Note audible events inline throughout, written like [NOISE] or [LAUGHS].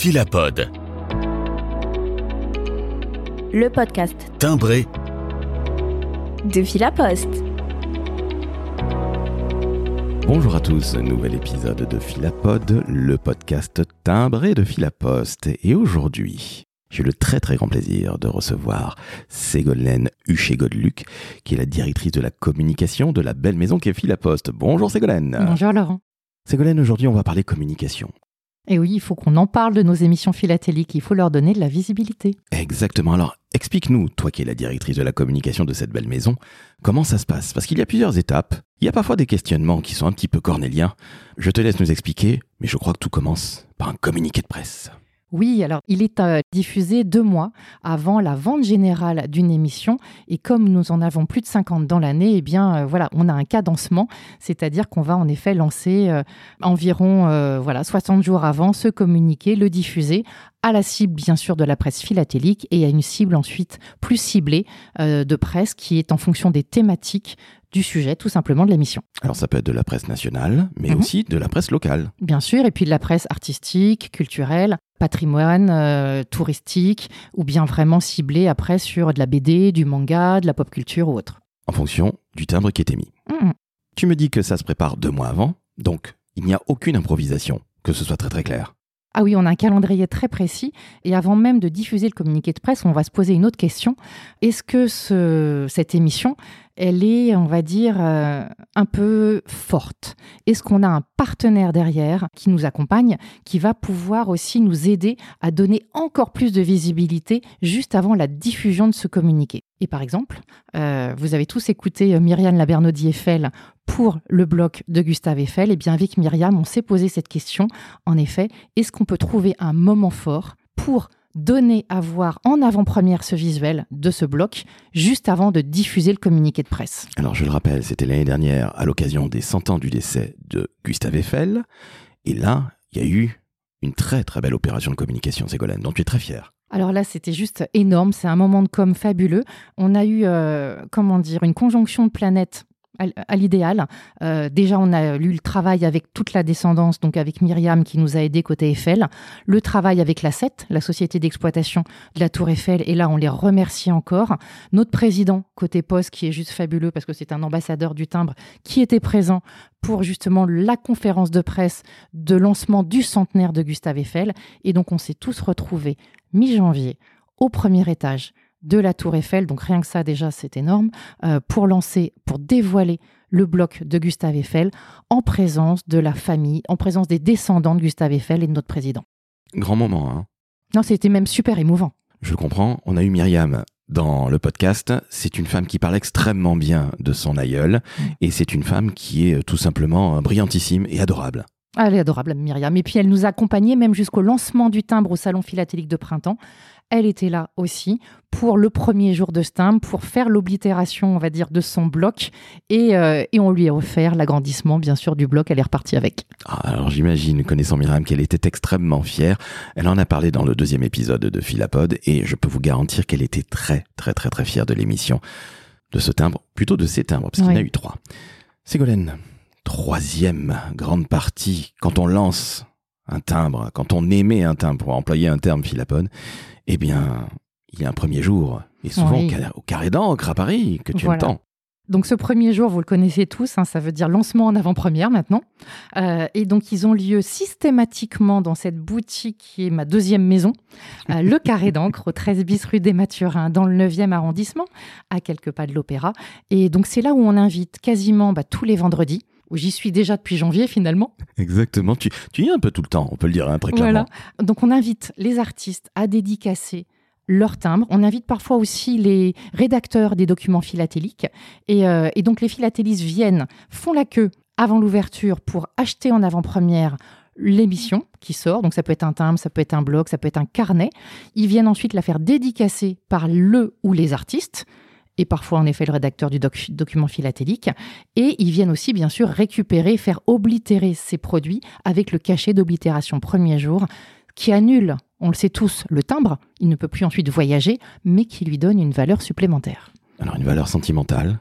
Philapod. Le podcast Timbré de Philapost. Bonjour à tous, nouvel épisode de Philapod, le podcast timbré de Philapost. Et aujourd'hui, j'ai le très très grand plaisir de recevoir Ségolène Huchet-Godluc, qui est la directrice de la communication de la belle maison qui est Philapost. Bonjour Ségolène. Bonjour Laurent. Ségolène, aujourd'hui on va parler communication. Et oui, il faut qu'on en parle de nos émissions philatéliques, il faut leur donner de la visibilité. Exactement. Alors, explique-nous, toi qui es la directrice de la communication de cette belle maison, comment ça se passe? Parce qu'il y a plusieurs étapes. Il y a parfois des questionnements qui sont un petit peu cornéliens. Je te laisse nous expliquer, mais je crois que tout commence par un communiqué de presse. Oui, alors il est euh, diffusé deux mois avant la vente générale d'une émission et comme nous en avons plus de 50 dans l'année, eh bien euh, voilà, on a un cadencement, c'est-à-dire qu'on va en effet lancer euh, environ voilà 60 jours avant ce communiqué, le diffuser à la cible bien sûr de la presse philatélique et à une cible ensuite plus ciblée de presse qui est en fonction des thématiques du sujet tout simplement de l'émission. Alors ça peut être de la presse nationale, mais Mhm. aussi de la presse locale. Bien sûr, et puis de la presse artistique, culturelle, patrimoine, euh, touristique, ou bien vraiment ciblée après sur de la BD, du manga, de la pop culture ou autre. en fonction du timbre qui est émis. Mhm. Tu me dis que ça se prépare deux mois avant, donc il n'y a aucune improvisation, que ce soit très très clair. Ah oui, on a un calendrier très précis, et avant même de diffuser le communiqué de presse, on va se poser une autre question. Est-ce que ce- cette émission, elle est, on va dire, euh, un peu forte Est-ce qu'on a un partenaire derrière qui nous accompagne, qui va pouvoir aussi nous aider à donner encore plus de visibilité juste avant la diffusion de ce communiqué Et par exemple, euh, vous avez tous écouté euh, Myriam Labernaudy Eiffel pour le bloc de Gustave Eiffel. Et bien avec Myriam, on s'est posé cette question. En effet, est-ce qu'on peut trouver un moment fort pour donner à voir en avant-première ce visuel de ce bloc juste avant de diffuser le communiqué de presse Alors je le rappelle, c'était l'année dernière à l'occasion des 100 ans du décès de Gustave Eiffel, et là, il y a eu une très très belle opération de communication, Ségolène, dont tu es très fière. Alors là, c'était juste énorme. C'est un moment de com fabuleux. On a eu, euh, comment dire, une conjonction de planètes à, l'idéal. Euh, déjà, on a lu le travail avec toute la descendance, donc avec Myriam qui nous a aidés côté Eiffel, le travail avec la SET, la société d'exploitation de la Tour Eiffel, et là, on les remercie encore. Notre président côté Poste, qui est juste fabuleux parce que c'est un ambassadeur du timbre, qui était présent pour justement la conférence de presse de lancement du centenaire de Gustave Eiffel. Et donc, on s'est tous retrouvés mi-janvier au premier étage de la Tour Eiffel, donc rien que ça déjà c'est énorme, euh, pour lancer, pour dévoiler le bloc de Gustave Eiffel en présence de la famille, en présence des descendants de Gustave Eiffel et de notre président. Grand moment, hein Non, c'était même super émouvant. Je le comprends, on a eu Myriam dans le podcast. C'est une femme qui parle extrêmement bien de son aïeul, et c'est une femme qui est euh, tout simplement euh, brillantissime et adorable. Ah, Elle est adorable, Myriam. Et puis elle nous a accompagnés même jusqu'au lancement du timbre au Salon philatélique de printemps. Elle était là aussi pour le premier jour de ce timbre, pour faire l'oblitération, on va dire, de son bloc. Et, euh, et on lui a offert l'agrandissement, bien sûr, du bloc. Elle est repartie avec. Ah, Alors j'imagine, connaissant Myriam, qu'elle était extrêmement fière. Elle en a parlé dans le deuxième épisode de Philapod, et je peux vous garantir qu'elle était très très très très fière de l'émission, de ce timbre, plutôt de ces timbres, parce qu'il y en a eu trois. Ségolène, troisième grande partie, quand on lance un timbre, quand on émet un timbre, pour employer un terme Philapod, eh bien, il y a un premier jour, et souvent Oui. au, ca- au carré d'encre à Paris, que tu Voilà. tant. Donc ce premier jour, vous le connaissez tous, hein, ça veut dire lancement en avant-première maintenant. Euh, et donc ils ont lieu systématiquement dans cette boutique qui est ma deuxième maison, euh, le [LAUGHS] Carré d'encre, au 13 bis rue des Mathurins, dans le 9e arrondissement, à quelques pas de l'Opéra. Et donc c'est là où on invite quasiment bah, tous les vendredis. Où J'y suis déjà depuis janvier finalement. Exactement, tu, tu y es un peu tout le temps, on peut le dire hein, très clairement. Voilà. Donc on invite les artistes à dédicacer leur timbre. On invite parfois aussi les rédacteurs des documents philatéliques. Et, euh, et donc les philatélistes viennent, font la queue avant l'ouverture pour acheter en avant-première l'émission qui sort. Donc ça peut être un timbre, ça peut être un blog, ça peut être un carnet. Ils viennent ensuite la faire dédicacer par le ou les artistes et parfois en effet le rédacteur du doc- document philatélique. Et ils viennent aussi bien sûr récupérer, faire oblitérer ces produits avec le cachet d'oblitération premier jour qui annule, on le sait tous, le timbre. Il ne peut plus ensuite voyager, mais qui lui donne une valeur supplémentaire. Alors une valeur sentimentale,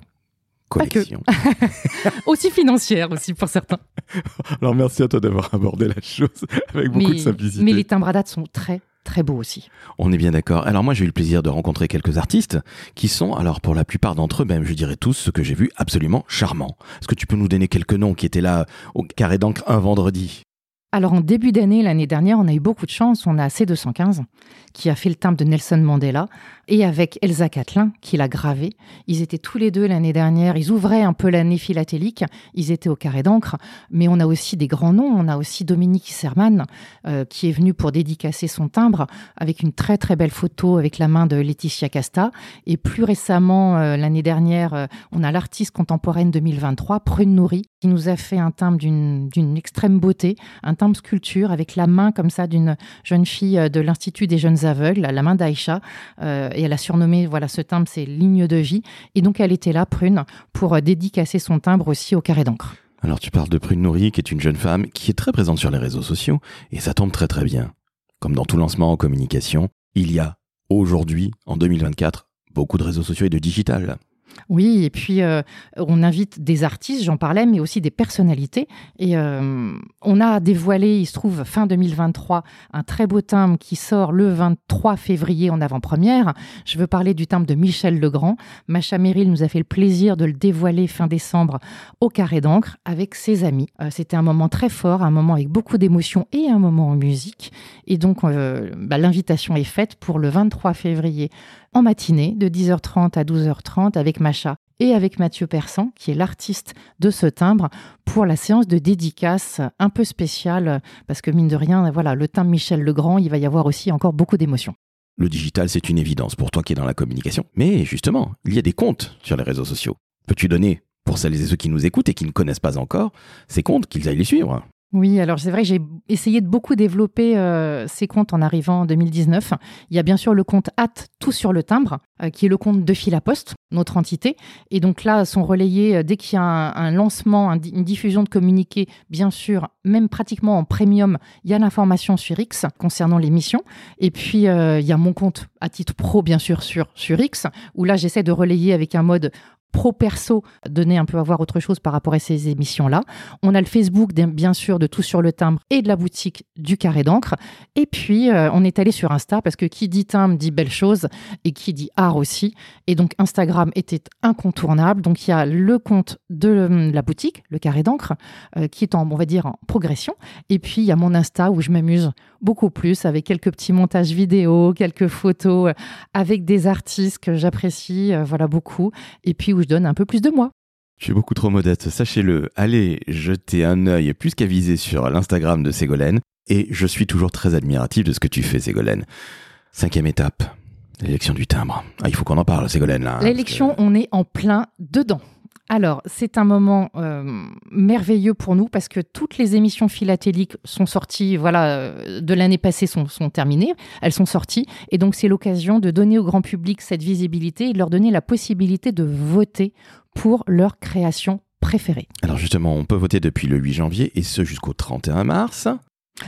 collection. [LAUGHS] aussi financière aussi pour certains. Alors merci à toi d'avoir abordé la chose avec beaucoup mais, de simplicité. Mais les timbres à date sont très très beaux aussi. On est bien d'accord. Alors moi j'ai eu le plaisir de rencontrer quelques artistes qui sont, alors pour la plupart d'entre eux, même je dirais tous, ce que j'ai vu, absolument charmants. Est-ce que tu peux nous donner quelques noms qui étaient là au carré d'encre un vendredi? Alors en début d'année, l'année dernière, on a eu beaucoup de chance. On a C215 qui a fait le timbre de Nelson Mandela et avec Elsa Catlin qui l'a gravé. Ils étaient tous les deux l'année dernière. Ils ouvraient un peu l'année philatélique. Ils étaient au carré d'encre. Mais on a aussi des grands noms. On a aussi Dominique Serman euh, qui est venu pour dédicacer son timbre avec une très très belle photo avec la main de Laetitia Casta. Et plus récemment, euh, l'année dernière, euh, on a l'artiste contemporaine 2023, Prune Nourri, qui nous a fait un timbre d'une extrême beauté, un timbre sculpture avec la main comme ça d'une jeune fille de l'Institut des jeunes aveugles, la main d'Aïcha. Et elle a surnommé voilà ce timbre, c'est Ligne de vie. Et donc elle était là, Prune, pour dédicacer son timbre aussi au carré d'encre. Alors tu parles de Prune Nourri, qui est une jeune femme qui est très présente sur les réseaux sociaux, et ça tombe très très bien. Comme dans tout lancement en communication, il y a aujourd'hui, en 2024, beaucoup de réseaux sociaux et de digital. Oui, et puis euh, on invite des artistes, j'en parlais, mais aussi des personnalités. Et euh, on a dévoilé, il se trouve, fin 2023, un très beau timbre qui sort le 23 février en avant-première. Je veux parler du timbre de Michel Legrand. Macha Merrill nous a fait le plaisir de le dévoiler fin décembre au Carré d'encre avec ses amis. Euh, c'était un moment très fort, un moment avec beaucoup d'émotions et un moment en musique. Et donc, bah, l'invitation est faite pour le 23 février en matinée de 10h30 à 12h30 avec Macha et avec Mathieu Persan, qui est l'artiste de ce timbre, pour la séance de dédicace un peu spéciale, parce que mine de rien, voilà, le timbre Michel Legrand, il va y avoir aussi encore beaucoup d'émotions. Le digital, c'est une évidence pour toi qui es dans la communication. Mais justement, il y a des comptes sur les réseaux sociaux. Peux-tu donner, pour celles et ceux qui nous écoutent et qui ne connaissent pas encore, ces comptes, qu'ils aillent les suivre? Oui, alors c'est vrai j'ai essayé de beaucoup développer euh, ces comptes en arrivant en 2019. Il y a bien sûr le compte at tout sur le timbre, euh, qui est le compte de Filapost, notre entité. Et donc là, sont relayés euh, dès qu'il y a un, lancement, une diffusion de communiqué, bien sûr, même pratiquement en premium, il y a l'information sur X concernant l'émission. Et puis, il y a mon compte à titre pro, bien sûr, sur, sur X, où là, j'essaie de relayer avec un mode pro-perso, donner un peu à voir autre chose par rapport à ces émissions-là. On a le Facebook, bien sûr, de Tout sur le timbre et de la boutique du Carré d'encre. Et puis, euh, on est allé sur Insta parce que qui dit timbre dit belle chose et qui dit art aussi. Et donc, Instagram était incontournable. Donc, il y a le compte de euh, la boutique, le Carré d'encre, euh, qui est en, on va dire, en progression. Et puis, il y a mon Insta où je m'amuse beaucoup plus avec quelques petits montages vidéo, quelques photos avec des artistes que j'apprécie, voilà, beaucoup. Et puis, je donne un peu plus de moi. Je suis beaucoup trop modeste, sachez-le. Allez jeter un œil plus qu'avisé sur l'Instagram de Ségolène. Et je suis toujours très admiratif de ce que tu fais, Ségolène. Cinquième étape, l'élection du timbre. Ah, il faut qu'on en parle, Ségolène. Là, hein, L'élection, on est en plein dedans. Alors, c'est un moment euh, merveilleux pour nous parce que toutes les émissions philatéliques sont sorties, voilà, euh, de l'année passée sont, sont, terminées, elles sont sorties, et donc c'est l'occasion de donner au grand public cette visibilité et de leur donner la possibilité de voter pour leur création préférée. Alors justement, on peut voter depuis le 8 janvier et ce jusqu'au 31 mars.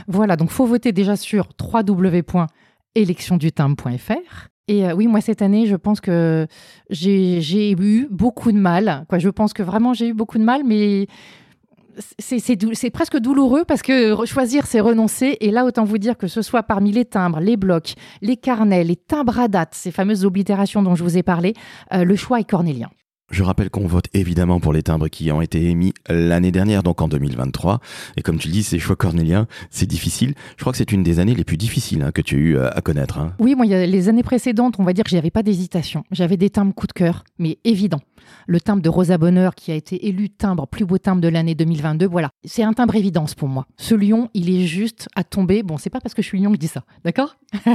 Voilà, donc faut voter déjà sur www.électiondutimbre.fr. Et euh, oui, moi, cette année, je pense que j'ai eu beaucoup de mal. Je pense que vraiment, j'ai eu beaucoup de mal, mais c'est presque douloureux parce que choisir, c'est renoncer. Et là, autant vous dire que ce soit parmi les timbres, les blocs, les carnets, les timbres à date, ces fameuses oblitérations dont je vous ai parlé, euh, le choix est cornélien. Je rappelle qu'on vote évidemment pour les timbres qui ont été émis l'année dernière, donc en 2023. Et comme tu le dis, ces choix cornéliens, c'est difficile. Je crois que c'est une des années les plus difficiles hein, que tu as eu euh, à connaître. Hein. Oui, moi, les années précédentes, on va dire que j'avais pas d'hésitation. J'avais des timbres coup de cœur, mais évident le timbre de Rosa Bonheur qui a été élu timbre, plus beau timbre de l'année 2022. Voilà, c'est un timbre évidence pour moi. Ce lion, il est juste à tomber. Bon, c'est pas parce que je suis lion que je dis ça, d'accord? [LAUGHS]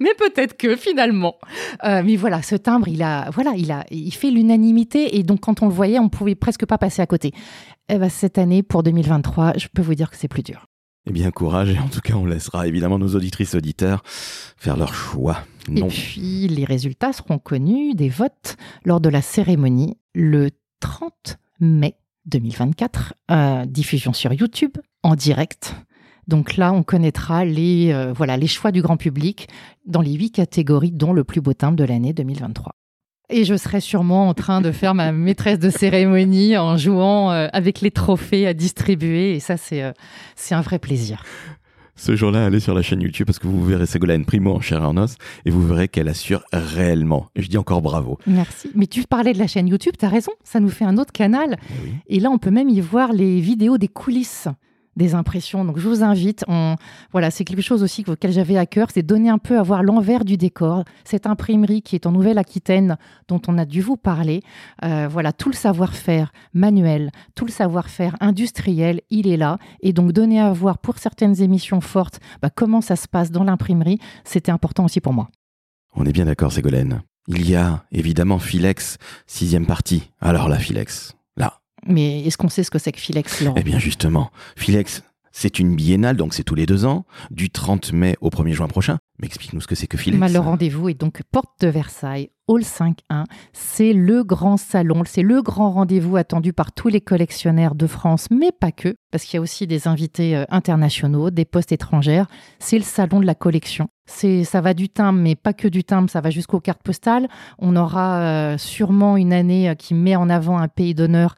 Mais peut-être que finalement. Euh, mais voilà, ce timbre, il a, voilà, il a, il fait l'unanimité et donc quand on le voyait, on pouvait presque pas passer à côté. Eh ben, cette année, pour 2023, je peux vous dire que c'est plus dur. Eh bien, courage, et en tout cas, on laissera évidemment nos auditrices auditeurs faire leur choix. Et puis, les résultats seront connus des votes lors de la cérémonie le 30 mai 2024, euh, diffusion sur YouTube en direct. Donc là, on connaîtra les, euh, voilà, les choix du grand public dans les huit catégories, dont le plus beau timbre de l'année 2023. Et je serai sûrement en train de faire ma maîtresse de cérémonie en jouant euh, avec les trophées à distribuer. Et ça, c'est euh, c'est un vrai plaisir. Ce jour-là, allez sur la chaîne YouTube parce que vous verrez Ségolène Primo en chair et en os et vous verrez qu'elle assure réellement. Et je dis encore bravo. Merci. Mais tu parlais de la chaîne YouTube, tu as raison, ça nous fait un autre canal. Eh Et là, on peut même y voir les vidéos des coulisses des impressions. Donc je vous invite, on, voilà, c'est quelque chose aussi auquel j'avais à cœur, c'est donner un peu à voir l'envers du décor. Cette imprimerie qui est en Nouvelle-Aquitaine, dont on a dû vous parler, euh, voilà, tout le savoir-faire manuel, tout le savoir-faire industriel, il est là. Et donc donner à voir pour certaines émissions fortes bah, comment ça se passe dans l'imprimerie, c'était important aussi pour moi. On est bien d'accord, Ségolène. Il y a évidemment Philex, sixième partie. Alors là, Philex, Mais est-ce qu'on sait ce que c'est que Philex, Laurent? Eh bien justement, Philex, c'est une biennale, donc c'est tous les deux ans, du 30 mai au 1er juin prochain. Mais explique-nous ce que c'est que Philex. Bah, le rendez-vous est donc porte de Versailles, Hall 5.1. C'est le grand salon, c'est le grand rendez-vous attendu par tous les collectionneurs de France, mais pas que, parce qu'il y a aussi des invités euh, internationaux, des postes étrangères. C'est le salon de la collection. C'est, ça va du timbre, mais pas que du timbre, ça va jusqu'aux cartes postales. On aura euh, sûrement une année euh, qui met en avant un pays d'honneur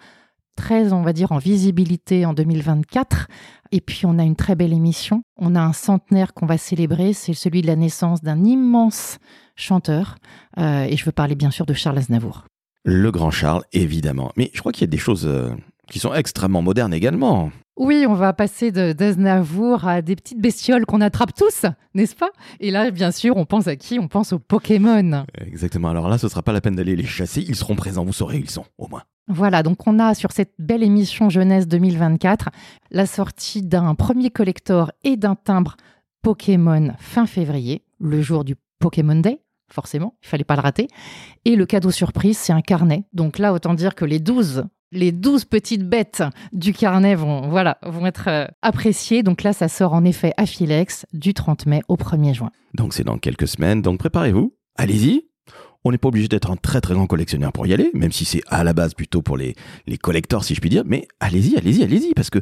très, on va dire, en visibilité en 2024. Et puis, on a une très belle émission. On a un centenaire qu'on va célébrer. C'est celui de la naissance d'un immense chanteur. Euh, et je veux parler bien sûr de Charles Aznavour. Le grand Charles, évidemment. Mais je crois qu'il y a des choses euh, qui sont extrêmement modernes également. Oui, on va passer de d'Aznavour à des petites bestioles qu'on attrape tous, n'est-ce pas? Et là, bien sûr, on pense à qui? On pense aux Pokémon. Exactement. Alors là, ce sera pas la peine d'aller les chasser. Ils seront présents. Vous saurez où ils sont, au moins. Voilà, donc on a sur cette belle émission Jeunesse 2024 la sortie d'un premier collector et d'un timbre Pokémon fin février, le jour du Pokémon Day. Forcément, il fallait pas le rater. Et le cadeau surprise, c'est un carnet. Donc là, autant dire que les 12 les 12 petites bêtes du carnet vont, voilà, vont être euh, appréciées. Donc là, ça sort en effet à Philex du 30 mai au 1er juin. Donc c'est dans quelques semaines. Donc préparez-vous. Allez-y. On n'est pas obligé d'être un très très grand collectionneur pour y aller, même si c'est à la base plutôt pour les, les collecteurs, si je puis dire. Mais allez-y, allez-y, allez-y, parce que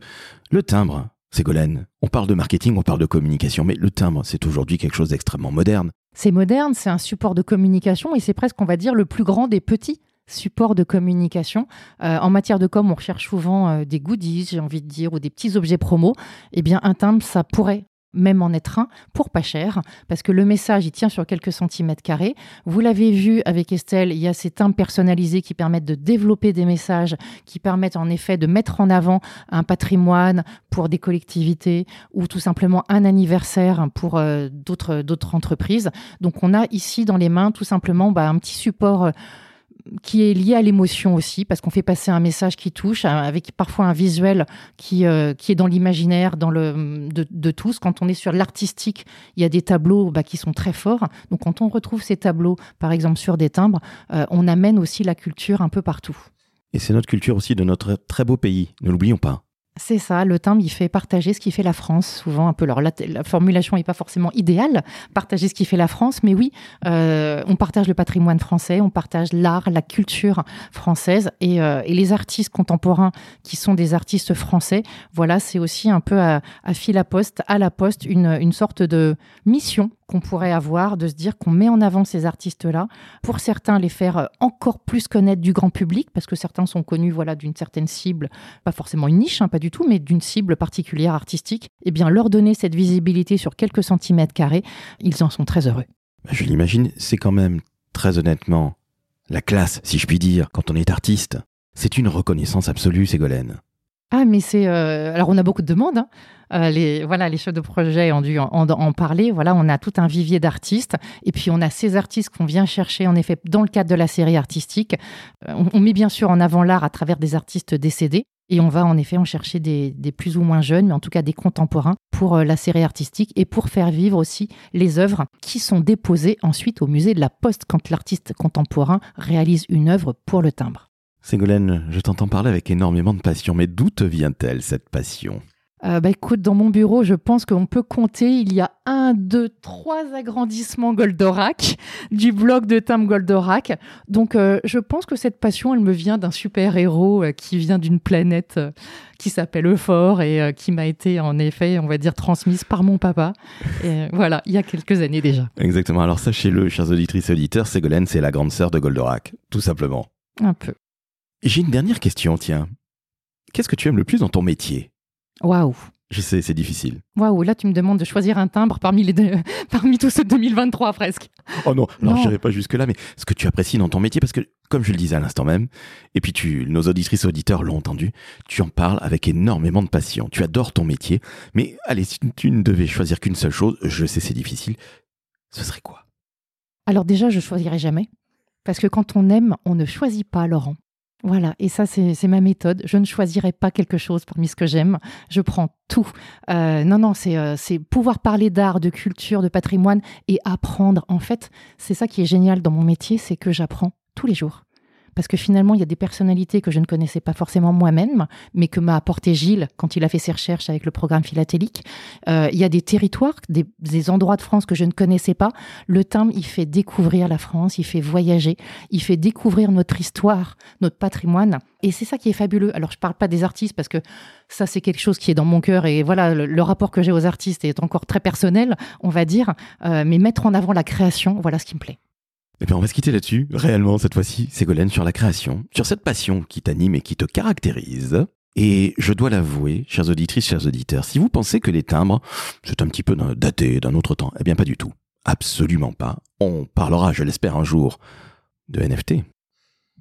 le timbre, Ségolène, on parle de marketing, on parle de communication, mais le timbre, c'est aujourd'hui quelque chose d'extrêmement moderne. C'est moderne, c'est un support de communication et c'est presque, on va dire, le plus grand des petits supports de communication. Euh, en matière de com, on recherche souvent euh, des goodies, j'ai envie de dire, ou des petits objets promo. Eh bien, un timbre, ça pourrait même en être un, pour pas cher, parce que le message, il tient sur quelques centimètres carrés. Vous l'avez vu avec Estelle, il y a ces timbres personnalisés qui permettent de développer des messages, qui permettent en effet de mettre en avant un patrimoine pour des collectivités ou tout simplement un anniversaire pour euh, d'autres entreprises. Donc on a ici dans les mains tout simplement bah, un petit support. euh, qui est lié à l'émotion aussi, parce qu'on fait passer un message qui touche, euh, avec parfois un visuel qui, euh, qui est dans l'imaginaire de, de tous. Quand on est sur l'artistique, il y a des tableaux bah, qui sont très forts. Donc quand on retrouve ces tableaux, par exemple sur des timbres, euh, on amène aussi la culture un peu partout. Et c'est notre culture aussi de notre très beau pays, ne l'oublions pas. C'est ça, le timbre, il fait partager ce qui fait la France. Souvent, un peu, alors la, la formulation n'est pas forcément idéale, partager ce qui fait la France, mais oui, euh, on partage le patrimoine français, on partage l'art, la culture française et, euh, et les artistes contemporains qui sont des artistes français. Voilà, c'est aussi un peu à, à fil à poste, à la poste, une, une sorte de mission qu'on pourrait avoir, de se dire qu'on met en avant ces artistes-là, pour certains les faire euh, encore plus connaître du grand public, parce que certains sont connus voilà, d'une certaine cible, pas forcément une niche, hein, pas du tout, mais d'une cible particulière artistique, et bien leur donner cette visibilité sur quelques centimètres carrés, ils en sont très heureux. Bah, Je l'imagine, c'est quand même, très honnêtement, la classe, si je puis dire, quand on est artiste. C'est une reconnaissance absolue, Ségolène. Ah, mais c'est. euh, alors, on a beaucoup de demandes. hein. Euh, les, voilà, les chefs de projet ont dû en, parler. Voilà, on a tout un vivier d'artistes. Et puis, on a ces artistes qu'on vient chercher, en effet, dans le cadre de la série artistique. Euh, on, met bien sûr en avant l'art à travers des artistes décédés. Et on va en effet en chercher des, des plus ou moins jeunes, mais en tout cas des contemporains pour la série artistique et pour faire vivre aussi les œuvres qui sont déposées ensuite au musée de la Poste quand l'artiste contemporain réalise une œuvre pour le timbre. Ségolène, je t'entends parler avec énormément de passion, mais d'où te vient-elle cette passion? Euh, bah écoute, dans mon bureau, je pense qu'on peut compter. Il y a un, deux, trois agrandissements Goldorak [LAUGHS] du blog de Tim Goldorak. Donc, euh, je pense que cette passion, elle me vient d'un super héros euh, qui vient d'une planète qui s'appelle Euphor et qui m'a été en effet, on va dire, transmise par mon papa. Et voilà, il y a quelques années déjà. Exactement. Alors sachez-le, chers auditrices et auditeurs, Ségolène, c'est la grande sœur de Goldorak, tout simplement. Un peu. J'ai une dernière question, tiens. Qu'est-ce que tu aimes le plus dans ton métier? Waouh Je sais, c'est difficile. Waouh, là tu me demandes de choisir un timbre parmi, les deux, [LAUGHS] parmi tous ceux de 2023 presque. Oh non, alors je n'irai pas jusque-là, mais ce que tu apprécies dans ton métier, parce que comme je le disais à l'instant même, et puis tu, nos auditrices et auditeurs l'ont entendu, tu en parles avec énormément de passion. Tu adores ton métier, mais allez, si tu ne devais choisir qu'une seule chose, je sais c'est difficile, ce serait quoi? Alors déjà, je choisirais jamais. Parce que quand on aime, on ne choisit pas, Laurent. Voilà, et ça c'est ma méthode. Je ne choisirai pas quelque chose parmi ce que j'aime. Je prends tout. Euh, non, non, euh, c'est pouvoir parler d'art, de culture, de patrimoine et apprendre. En fait, c'est ça qui est génial dans mon métier, c'est que j'apprends tous les jours parce que finalement, il y a des personnalités que je ne connaissais pas forcément moi-même, mais que m'a apporté Gilles quand il a fait ses recherches avec le programme philatélique. Euh, il y a des territoires, des, endroits de France que je ne connaissais pas. Le timbre, il fait découvrir la France, il fait voyager, il fait découvrir notre histoire, notre patrimoine. Et c'est ça qui est fabuleux. Alors, je ne parle pas des artistes parce que ça, c'est quelque chose qui est dans mon cœur. Et voilà, le, rapport que j'ai aux artistes est encore très personnel, on va dire. Euh, mais mettre en avant la création, voilà ce qui me plaît. Eh bien, on va se quitter là-dessus, réellement, cette fois-ci, Ségolène, sur la création, sur cette passion qui t'anime et qui te caractérise. Et je dois l'avouer, chers auditrices, chers auditeurs, si vous pensez que les timbres, c'est un petit peu daté d'un autre temps, eh bien pas du tout. Absolument pas. On parlera, je l'espère, un jour de NFT.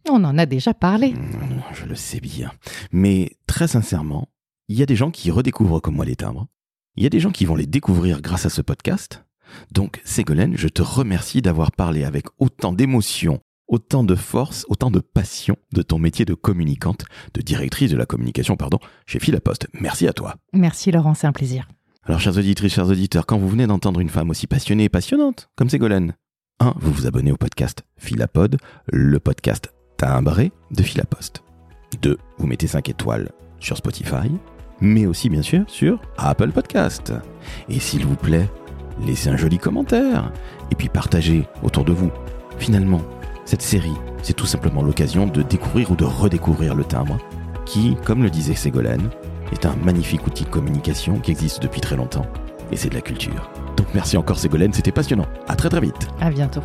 On en a déjà parlé. Mmh, je le sais bien. Mais très sincèrement, il y a des gens qui redécouvrent comme moi les timbres. Il y a des gens qui vont les découvrir grâce à ce podcast. Donc Ségolène, je te remercie d'avoir parlé avec autant d'émotion, autant de force, autant de passion de ton métier de communicante, de directrice de la communication, pardon, chez Philapost. Merci à toi. Merci Laurent, c'est un plaisir. Alors chers auditrices, chers auditeurs, quand vous venez d'entendre une femme aussi passionnée et passionnante comme Ségolène, 1. Vous vous abonnez au podcast Philapod, le podcast timbré de Philapost. 2. Vous mettez 5 étoiles sur Spotify, mais aussi bien sûr sur Apple Podcast. Et s'il vous plaît, laissez un joli commentaire et puis partagez autour de vous. Finalement, cette série, c'est tout simplement l'occasion de découvrir ou de redécouvrir le timbre, qui, comme le disait Ségolène, est un magnifique outil de communication qui existe depuis très longtemps, et c'est de la culture. Donc merci encore Ségolène, c'était passionnant. À très très vite. À bientôt.